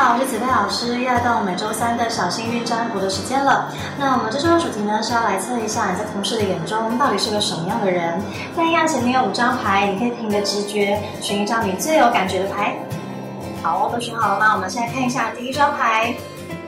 好，我是紫佩老师，又来到我们每周三的小幸运占卜的时间了。那我们这周的主题呢是要来测一下你在同事的眼中到底是个什么样的人。那一样前面有五张牌，你可以凭你的直觉选一张你最有感觉的牌。好，都选好了吗？我们现在看一下第一张牌。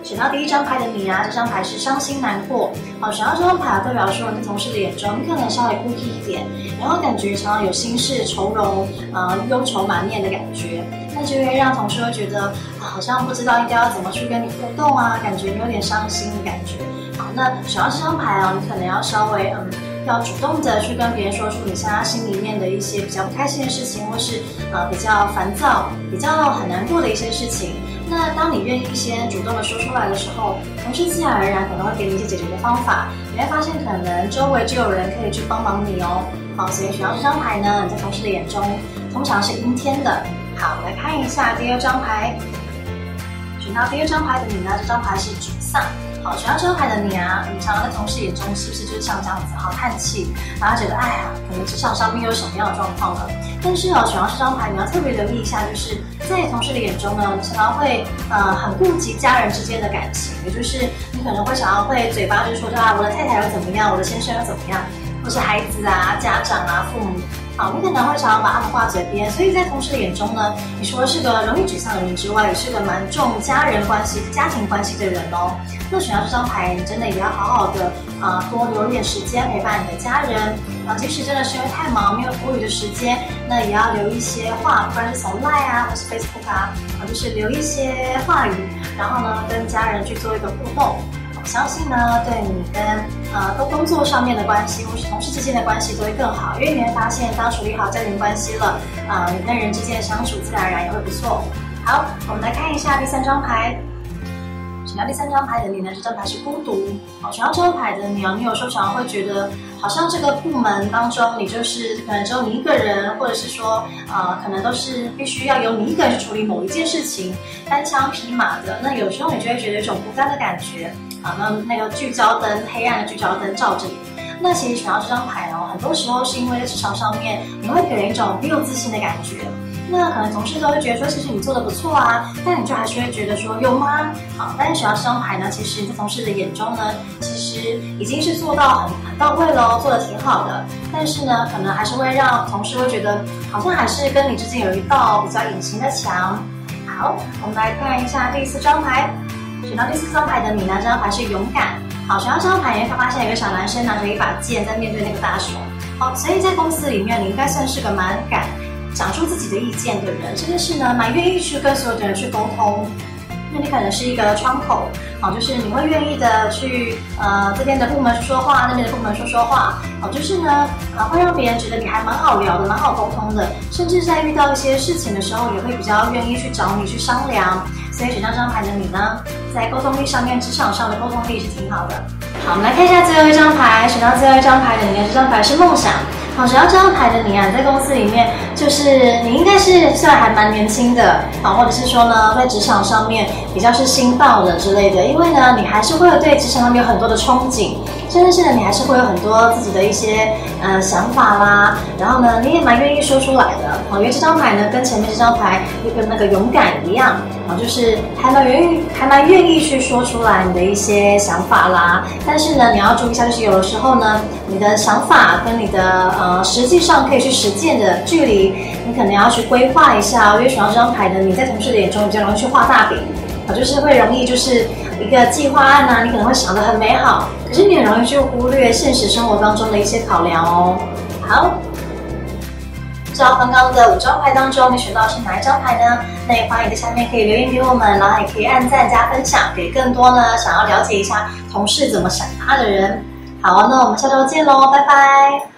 选到第一张牌的你啊，这张牌是伤心难过。好，选到这张牌代表说你在同事的眼中，你可能稍微孤僻一点，然后感觉常常有心事愁容，呃，忧愁满面的感觉，那就会让同事会觉得好像不知道应该要怎么去跟你互动啊，感觉你有点伤心的感觉。好，那选到这张牌啊，你可能要稍微嗯，要主动的去跟别人说出你现在心里面的一些比较不开心的事情，或是呃比较烦躁、比较很难过的一些事情。那当你愿意先主动的说出来的时候，同事自然而然可能会给你一些解决的方法。你会发现，可能周围就有人可以去帮忙你哦。好，所以选到这张牌呢，你在同事的眼中通常是阴天的。好，来看一下第二张牌。选到第二张牌的你呢，这张牌是沮丧。好，选到这张牌的你啊，你常常在同事眼中是不是就是像这样子，好叹气，然后觉得哎呀，可能职场上面有什么样的状况了？但是哦，选到这张牌，你要特别留意一下，就是在同事的眼中呢，你常常会呃很顾及家人之间的感情，也就是你可能会想要会嘴巴就说啊，我的太太又怎么样，我的先生又怎么样，或是孩子啊、家长啊、父母。好，你可能会常常把他们挂嘴边，所以在同事的眼中呢，你除了是个容易沮丧的人之外，也是个蛮重家人关系、家庭关系的人哦。那选到这张牌，你真的也要好好的啊，多留点时间陪伴你的家人啊。即使真的是因为太忙没有多余的时间，那也要留一些话，不管是从 Line 啊，或是 Facebook 啊，啊，就是留一些话语，然后呢，跟家人去做一个互动。相信呢，对你跟呃都工作上面的关系，或是同事之间的关系都会更好，因为你会发现，当处理好家庭关系了，啊，你跟人之间的相处自然而然也会不错。好，我们来看一下第三张牌。选到第三张牌的你呢？这张牌是孤独。好，选到这张牌的你啊，你有时候常常会觉得，好像这个部门当中，你就是可能只有你一个人，或者是说，呃，可能都是必须要由你一个人去处理某一件事情，单枪匹马的。那有时候你就会觉得一种孤单的感觉。啊，那那个聚焦灯，黑暗的聚焦灯照着你。那其实选到这张牌哦，很多时候是因为在职场上面，你会给人一种没有自信的感觉。那可能同事都会觉得说，其实你做的不错啊，但你就还是会觉得说，有吗？好，但是选到这张牌呢，其实在同事的眼中呢，其实已经是做到很很到位喽，做的挺好的。但是呢，可能还是会让同事会觉得，好像还是跟你之间有一道比较隐形的墙。好，我们来看一下第四张牌。选到第四张牌的你呢？这张牌是勇敢。好，选到这张牌，你会发现有个小男生拿着一把剑在面对那个大熊。好，所以在公司里面，你应该算是个蛮敢讲出自己的意见的人。这件事呢，蛮愿意去跟所有的人去沟通。那你可能是一个窗口，好，就是你会愿意的去呃这边的部门说说话，那边的部门说说话。好，就是呢，呃会让别人觉得你还蛮好聊的，蛮好沟通的。甚至在遇到一些事情的时候，也会比较愿意去找你去商量。所以选到这张牌的你呢，在沟通力上面，职场上的沟通力是挺好的。好，我们来看一下最后一张牌。选到最后一张牌的你，这张牌是梦想。好，选到这张牌的你啊，在公司里面，就是你应该是算还蛮年轻的，好，或者是说呢，在职场上面比较是新到的之类的。因为呢，你还是会有对职场上面有很多的憧憬，甚至是呢，你还是会有很多自己的一些呃想法啦。然后呢，你也蛮愿意说出来的。好，因为这张牌呢，跟前面这张牌又跟那个勇敢一样，啊，就是还蛮愿意，还蛮愿意去说出来你的一些想法啦。但是呢，你要注意一下，就是有的时候呢，你的想法跟你的呃，实际上可以去实践的距离，你可能要去规划一下。因为选到这张牌的你在同事的眼中比较容易去画大饼，啊，就是会容易就是一个计划案啊，你可能会想得很美好，可是你很容易去忽略现实生活当中的一些考量哦。好，不知道刚刚的五张牌当中，你选到是哪一张牌呢？那也欢迎在下面可以留言给我们，然后也可以按赞加分享给更多呢想要了解一下同事怎么想他的人。好，那我们下周见喽，拜拜。